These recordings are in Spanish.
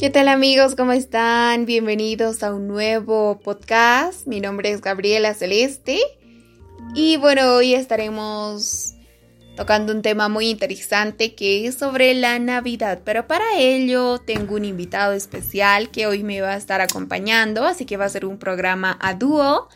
¿Qué tal amigos? ¿Cómo están? Bienvenidos a un nuevo podcast. Mi nombre es Gabriela Celeste y bueno, hoy estaremos tocando un tema muy interesante que es sobre la Navidad, pero para ello tengo un invitado especial que hoy me va a estar acompañando, así que va a ser un programa a dúo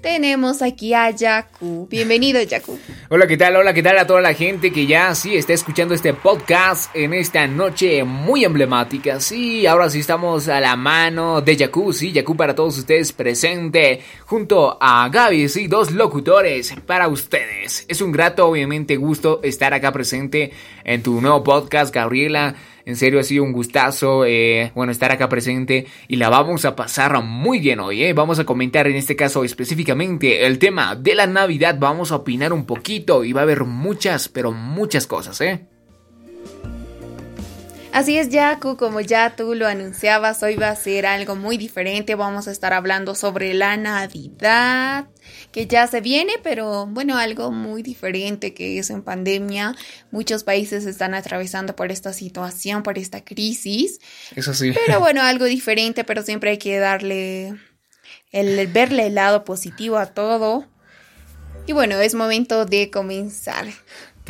tenemos aquí a Yaku. Bienvenido, Yaku. Hola, ¿qué tal? Hola, ¿qué tal a toda la gente que ya sí está escuchando este podcast en esta noche muy emblemática? Sí, ahora sí estamos a la mano de Yaku, sí, Yaku para todos ustedes presente junto a Gaby, sí, dos locutores para ustedes. Es un grato, obviamente, gusto estar acá presente en tu nuevo podcast, Gabriela. En serio ha sido un gustazo, eh, bueno, estar acá presente y la vamos a pasar muy bien hoy, ¿eh? Vamos a comentar en este caso específicamente el tema de la Navidad, vamos a opinar un poquito y va a haber muchas, pero muchas cosas, ¿eh? Así es, Yaku, como ya tú lo anunciabas, hoy va a ser algo muy diferente. Vamos a estar hablando sobre la Navidad, que ya se viene, pero bueno, algo muy diferente que es en pandemia. Muchos países están atravesando por esta situación, por esta crisis. Eso sí. Pero bueno, algo diferente, pero siempre hay que darle, el verle el lado positivo a todo. Y bueno, es momento de comenzar.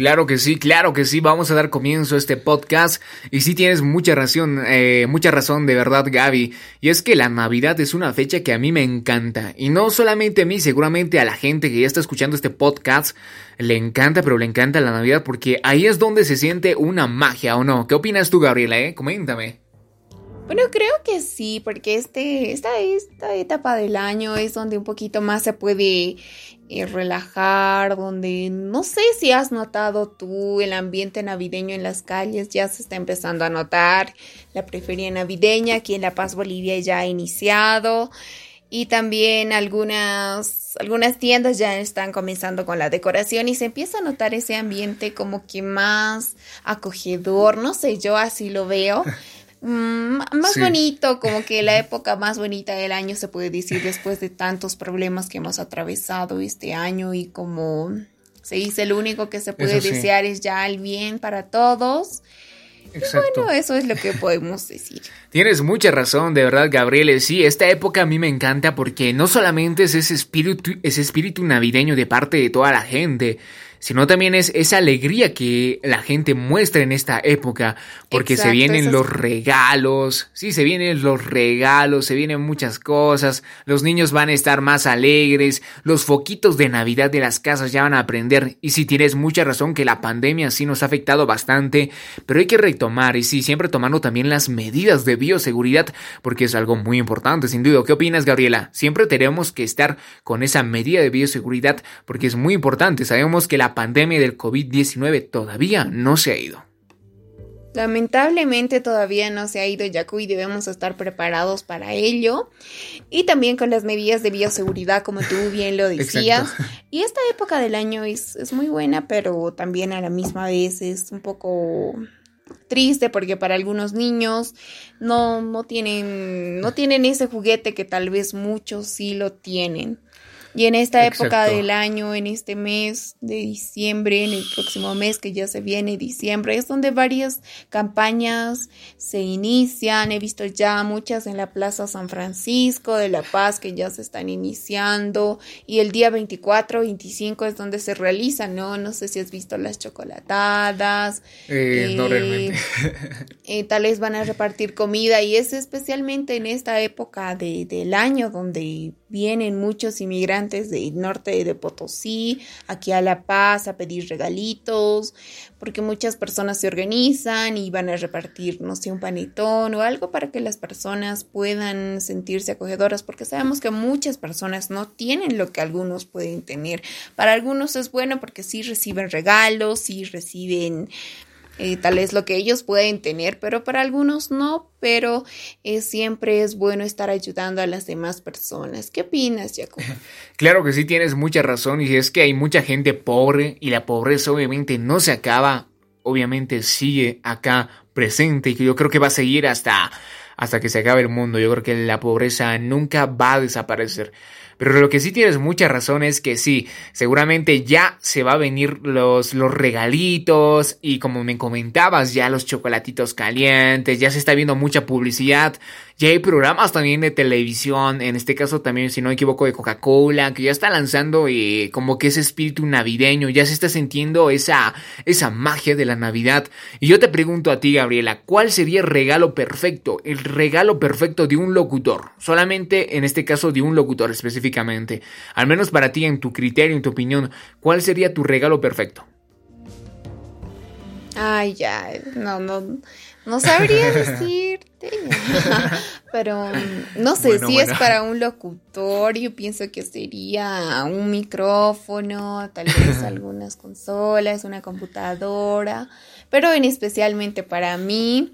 Claro que sí, claro que sí, vamos a dar comienzo a este podcast y sí tienes mucha razón, eh, mucha razón de verdad Gaby, y es que la Navidad es una fecha que a mí me encanta, y no solamente a mí, seguramente a la gente que ya está escuchando este podcast le encanta, pero le encanta la Navidad porque ahí es donde se siente una magia, ¿o no? ¿Qué opinas tú Gabriela, eh? Coméntame. Bueno, creo que sí, porque este, esta, esta etapa del año es donde un poquito más se puede eh, relajar, donde no sé si has notado tú el ambiente navideño en las calles, ya se está empezando a notar la preferia navideña, aquí en La Paz, Bolivia ya ha iniciado y también algunas, algunas tiendas ya están comenzando con la decoración y se empieza a notar ese ambiente como que más acogedor, no sé, yo así lo veo. Mm, más bonito, como que la época más bonita del año se puede decir después de tantos problemas que hemos atravesado este año y como se dice, lo único que se puede desear es ya el bien para todos. Exacto. bueno, eso es lo que podemos decir. Tienes mucha razón, de verdad, Gabriel. Sí, esta época a mí me encanta porque no solamente es ese espíritu, ese espíritu navideño de parte de toda la gente, sino también es esa alegría que la gente muestra en esta época, porque se vienen los regalos, sí, se vienen los regalos, se vienen muchas cosas, los niños van a estar más alegres, los foquitos de Navidad de las casas ya van a aprender, y sí tienes mucha razón que la pandemia sí nos ha afectado bastante, pero hay que retomar, y sí, siempre tomando también las medidas de bioseguridad, porque es algo muy importante, sin duda. ¿Qué opinas, Gabriela? Siempre tenemos que estar con esa medida de bioseguridad, porque es muy importante, sabemos que la pandemia del COVID-19 todavía no se ha ido. Lamentablemente todavía no se ha ido Yaku y debemos estar preparados para ello. Y también con las medidas de bioseguridad, como tú bien lo decías. Y esta época del año es, es muy buena, pero también a la misma vez es un poco triste porque para algunos niños no, no, tienen, no tienen ese juguete que tal vez muchos sí lo tienen. Y en esta época del año, en este mes de diciembre, en el próximo mes que ya se viene diciembre, es donde varias campañas se inician. He visto ya muchas en la Plaza San Francisco de La Paz que ya se están iniciando. Y el día 24, 25 es donde se realizan, ¿no? No sé si has visto las chocolatadas. Eh, no realmente. Eh, tal vez van a repartir comida y es especialmente en esta época de, del año donde vienen muchos inmigrantes del norte de Potosí, aquí a La Paz, a pedir regalitos, porque muchas personas se organizan y van a repartir, no sé, un panetón o algo para que las personas puedan sentirse acogedoras, porque sabemos que muchas personas no tienen lo que algunos pueden tener. Para algunos es bueno porque sí reciben regalos, sí reciben eh, tal es lo que ellos pueden tener, pero para algunos no, pero eh, siempre es bueno estar ayudando a las demás personas. ¿Qué opinas, Jacob? Claro que sí, tienes mucha razón y es que hay mucha gente pobre y la pobreza obviamente no se acaba, obviamente sigue acá presente y yo creo que va a seguir hasta hasta que se acabe el mundo. Yo creo que la pobreza nunca va a desaparecer. Pero lo que sí tienes mucha razón es que sí, seguramente ya se va a venir los, los regalitos y como me comentabas, ya los chocolatitos calientes, ya se está viendo mucha publicidad, ya hay programas también de televisión, en este caso también, si no me equivoco, de Coca-Cola, que ya está lanzando eh, como que ese espíritu navideño, ya se está sintiendo esa, esa magia de la Navidad. Y yo te pregunto a ti, Gabriela, ¿cuál sería el regalo perfecto? El regalo perfecto de un locutor, solamente en este caso de un locutor específico al menos para ti, en tu criterio, en tu opinión, ¿cuál sería tu regalo perfecto? Ay, ya, no, no, no sabría decirte. Pero mm, no sé si es para un locutor, yo pienso que sería un micrófono, tal vez algunas consolas, una computadora, pero en especialmente para mí,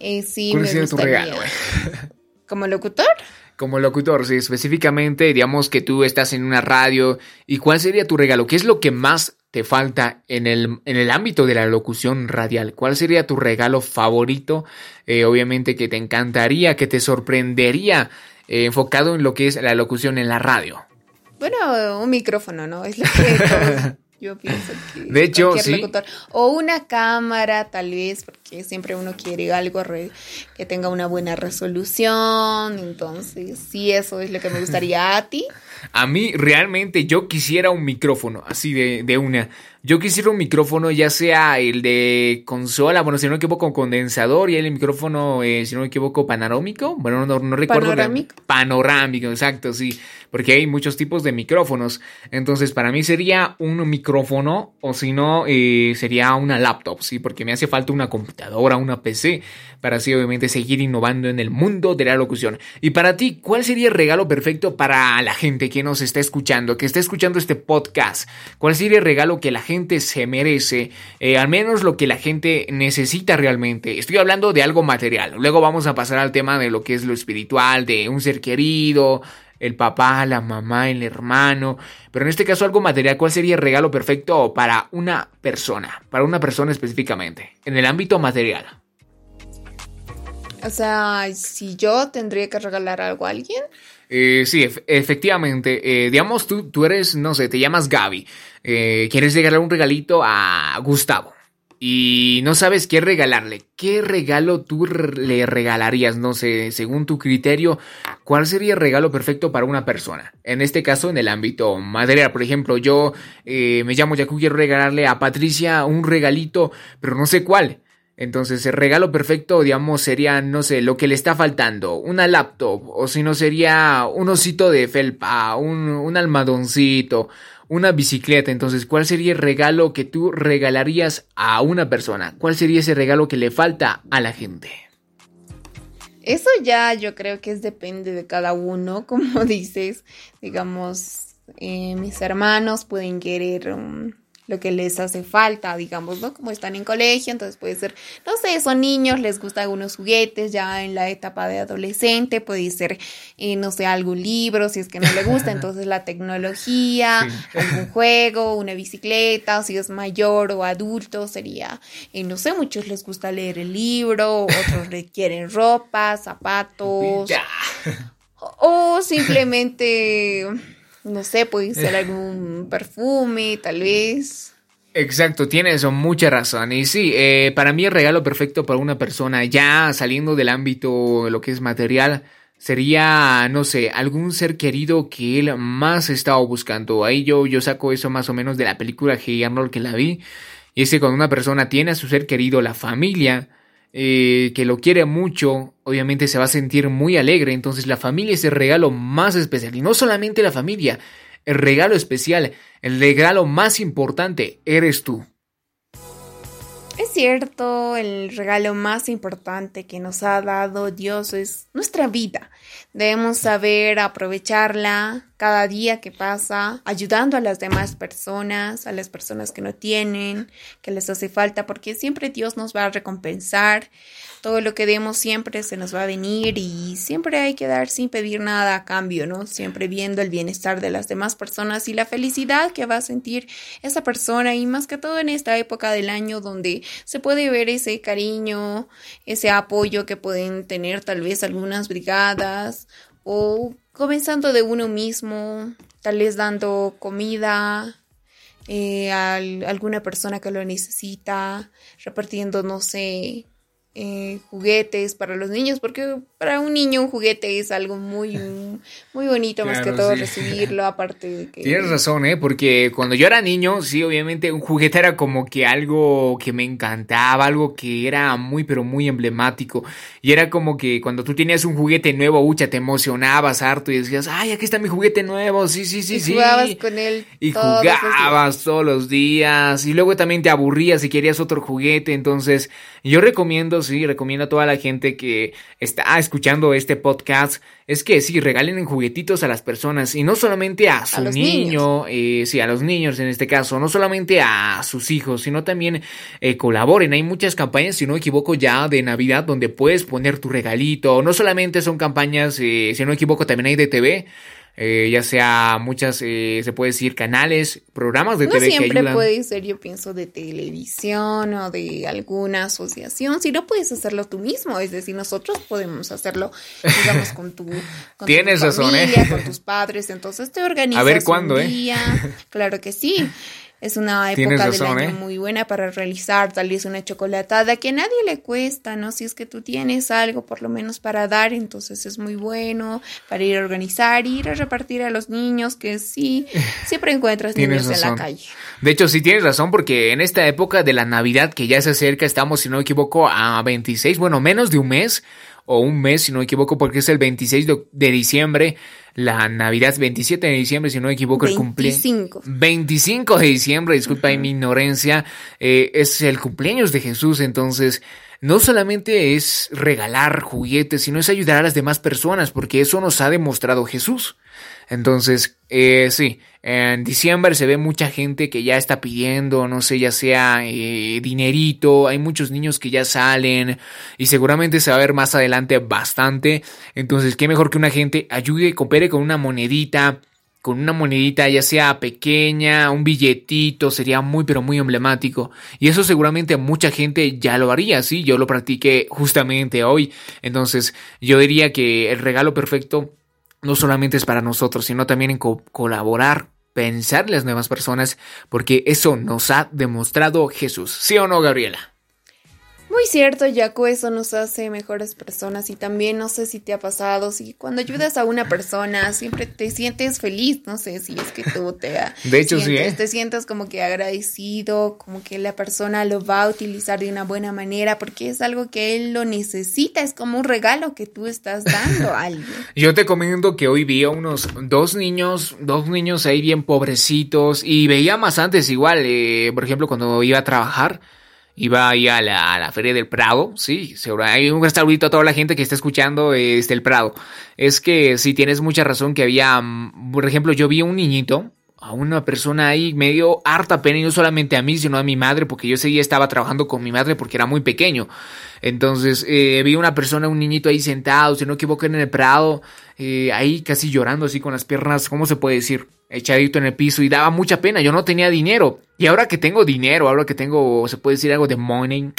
eh, sí me gustaría. Tu regalo, ¿Como locutor? Como locutor, sí, específicamente, digamos que tú estás en una radio, ¿y cuál sería tu regalo? ¿Qué es lo que más te falta en el, en el ámbito de la locución radial? ¿Cuál sería tu regalo favorito? Eh, obviamente que te encantaría, que te sorprendería, eh, enfocado en lo que es la locución en la radio. Bueno, un micrófono, ¿no? Es lo que Yo pienso que. De hecho, sí. O una cámara, tal vez, porque siempre uno quiere algo que tenga una buena resolución. Entonces, sí, eso es lo que me gustaría a ti. A mí, realmente, yo quisiera un micrófono, así de, de una. Yo quisiera un micrófono, ya sea el de consola, bueno, si no me equivoco, condensador y el micrófono, eh, si no me equivoco, panorámico. Bueno, no, no recuerdo. Panorámico. Panorámico, exacto, sí. Porque hay muchos tipos de micrófonos. Entonces, para mí sería un micrófono, o si no, eh, sería una laptop, sí, porque me hace falta una computadora, una PC, para así obviamente seguir innovando en el mundo de la locución. Y para ti, ¿cuál sería el regalo perfecto para la gente que nos está escuchando, que está escuchando este podcast? ¿Cuál sería el regalo que la gente se merece, eh, al menos lo que la gente necesita realmente. Estoy hablando de algo material. Luego vamos a pasar al tema de lo que es lo espiritual, de un ser querido, el papá, la mamá, el hermano. Pero en este caso algo material, ¿cuál sería el regalo perfecto para una persona? Para una persona específicamente, en el ámbito material. O sea, si yo tendría que regalar algo a alguien. Eh, sí, efectivamente. Eh, digamos, tú, tú eres, no sé, te llamas Gaby. Eh, quieres regalar un regalito a Gustavo. Y no sabes qué regalarle. ¿Qué regalo tú le regalarías? No sé, según tu criterio, ¿cuál sería el regalo perfecto para una persona? En este caso, en el ámbito material. Por ejemplo, yo me llamo Yaku, quiero regalarle a Patricia un regalito, pero no sé cuál. Entonces, el regalo perfecto, digamos, sería, no sé, lo que le está faltando, una laptop, o si no sería un osito de felpa, un, un almadoncito, una bicicleta. Entonces, ¿cuál sería el regalo que tú regalarías a una persona? ¿Cuál sería ese regalo que le falta a la gente? Eso ya yo creo que es depende de cada uno, como dices, digamos, eh, mis hermanos pueden querer lo que les hace falta, digamos, ¿no? Como están en colegio, entonces puede ser, no sé, son niños, les gustan algunos juguetes, ya en la etapa de adolescente, puede ser, eh, no sé, algún libro, si es que no le gusta, entonces la tecnología, algún juego, una bicicleta, o si es mayor o adulto, sería, eh, no sé, muchos les gusta leer el libro, otros requieren ropa, zapatos, o simplemente no sé, puede ser algún perfume, tal vez. Exacto, tienes mucha razón. Y sí, eh, para mí el regalo perfecto para una persona, ya saliendo del ámbito de lo que es material, sería, no sé, algún ser querido que él más estaba buscando. Ahí yo, yo saco eso más o menos de la película Hey Arnold que la vi. Y es que cuando una persona tiene a su ser querido, la familia, eh, que lo quiere mucho, obviamente se va a sentir muy alegre. Entonces la familia es el regalo más especial. Y no solamente la familia, el regalo especial, el regalo más importante eres tú. Cierto, el regalo más importante que nos ha dado Dios es nuestra vida. Debemos saber aprovecharla cada día que pasa, ayudando a las demás personas, a las personas que no tienen, que les hace falta, porque siempre Dios nos va a recompensar todo lo que demos siempre se nos va a venir y siempre hay que dar sin pedir nada a cambio, ¿no? Siempre viendo el bienestar de las demás personas y la felicidad que va a sentir esa persona y más que todo en esta época del año donde se puede ver ese cariño, ese apoyo que pueden tener tal vez algunas brigadas o comenzando de uno mismo, tal vez dando comida eh, a alguna persona que lo necesita, repartiendo, no sé, eh, juguetes para los niños, porque para un niño un juguete es algo muy, muy bonito, más que todo recibirlo, aparte de que... Tienes razón, ¿eh? Porque cuando yo era niño, sí, obviamente un juguete era como que algo que me encantaba, algo que era muy, pero muy emblemático. Y era como que cuando tú tenías un juguete nuevo, ucha, te emocionabas harto y decías, ay, aquí está mi juguete nuevo, sí, sí, sí, y sí. jugabas con él. Y jugabas todos los días. Y luego también te aburrías y querías otro juguete. Entonces, yo recomiendo sí, recomiendo a toda la gente que está escuchando este podcast, es que sí, regalen juguetitos a las personas y no solamente a su niño, eh, sí, a los niños en este caso, no solamente a sus hijos, sino también eh, colaboren. Hay muchas campañas, si no me equivoco, ya de Navidad donde puedes poner tu regalito. No solamente son campañas, eh, si no me equivoco, también hay de TV eh, ya sea muchas, eh, se puede decir, canales, programas de no TV siempre puede ser, yo pienso, de televisión o de alguna asociación, si no puedes hacerlo tú mismo, es decir, nosotros podemos hacerlo, digamos, con tu, con Tienes tu familia, ¿eh? con tus padres, entonces te organizas A ver cuándo, un día, claro que sí. Es una época del año ¿eh? muy buena para realizar tal vez una chocolatada que a nadie le cuesta, ¿no? Si es que tú tienes algo por lo menos para dar, entonces es muy bueno para ir a organizar, ir a repartir a los niños, que sí, siempre encuentras niños en la calle. De hecho, sí tienes razón, porque en esta época de la Navidad que ya se acerca, estamos, si no me equivoco, a 26, bueno, menos de un mes o un mes, si no me equivoco, porque es el 26 de, diciembre la Navidad 27 de diciembre, si no me equivoco, el cumpleaños. 25 de diciembre, disculpa mi ignorancia, eh, es el cumpleaños de Jesús, entonces no solamente es regalar juguetes, sino es ayudar a las demás personas, porque eso nos ha demostrado Jesús. Entonces, eh, sí, en diciembre se ve mucha gente que ya está pidiendo, no sé, ya sea eh, dinerito, hay muchos niños que ya salen y seguramente se va a ver más adelante bastante. Entonces, qué mejor que una gente ayude y coopere con una monedita, con una monedita ya sea pequeña, un billetito, sería muy pero muy emblemático. Y eso seguramente mucha gente ya lo haría, sí, yo lo practiqué justamente hoy. Entonces, yo diría que el regalo perfecto no solamente es para nosotros, sino también en colaborar, pensar en las nuevas personas, porque eso nos ha demostrado Jesús. ¿Sí o no, Gabriela? Muy cierto, Yaco, eso nos hace mejores personas y también no sé si te ha pasado, si cuando ayudas a una persona siempre te sientes feliz, no sé si es que tú te De hecho, sientes, sí, ¿eh? te sientes como que agradecido, como que la persona lo va a utilizar de una buena manera porque es algo que él lo necesita, es como un regalo que tú estás dando a alguien. Yo te comento que hoy vi a unos dos niños, dos niños ahí bien pobrecitos y veía más antes igual, eh, por ejemplo, cuando iba a trabajar iba ahí a la, a la Feria del Prado, sí, seguro, hay un saludito a toda la gente que está escuchando este, el Prado. Es que sí, tienes mucha razón que había, mm, por ejemplo, yo vi un niñito, a una persona ahí me dio harta pena y no solamente a mí, sino a mi madre, porque yo seguía estaba trabajando con mi madre porque era muy pequeño. Entonces eh, vi una persona, un niñito ahí sentado, si no equivoco en el Prado, eh, ahí casi llorando así con las piernas, ¿cómo se puede decir? Echadito en el piso y daba mucha pena. Yo no tenía dinero. Y ahora que tengo dinero, ahora que tengo, se puede decir algo de money.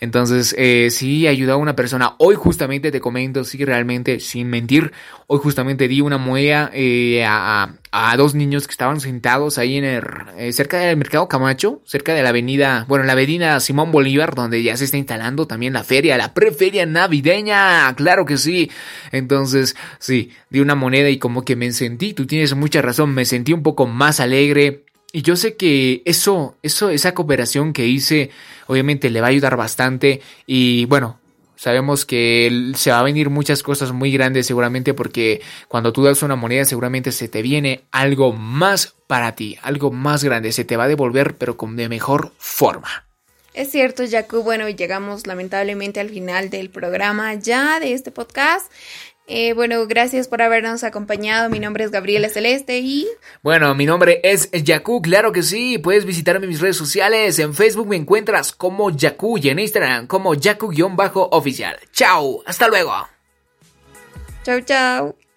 Entonces, eh, sí, ayudó a una persona. Hoy justamente te comento, sí, realmente, sin mentir, hoy justamente di una moneda eh, a, a, dos niños que estaban sentados ahí en el, eh, cerca del mercado Camacho, cerca de la avenida, bueno, la avenida Simón Bolívar, donde ya se está instalando también la feria, la preferia navideña, claro que sí. Entonces, sí, di una moneda y como que me sentí, tú tienes mucha razón, me sentí un poco más alegre, y yo sé que eso, eso, esa cooperación que hice, obviamente le va a ayudar bastante. Y bueno, sabemos que se va a venir muchas cosas muy grandes seguramente porque cuando tú das una moneda seguramente se te viene algo más para ti, algo más grande, se te va a devolver pero con de mejor forma. Es cierto, Jacob. Bueno, llegamos lamentablemente al final del programa ya de este podcast. Eh, bueno, gracias por habernos acompañado. Mi nombre es Gabriela Celeste y... Bueno, mi nombre es Yaku, claro que sí. Puedes visitarme en mis redes sociales. En Facebook me encuentras como Yaku y en Instagram como Yaku-oficial. Chao, hasta luego. Chao, chao.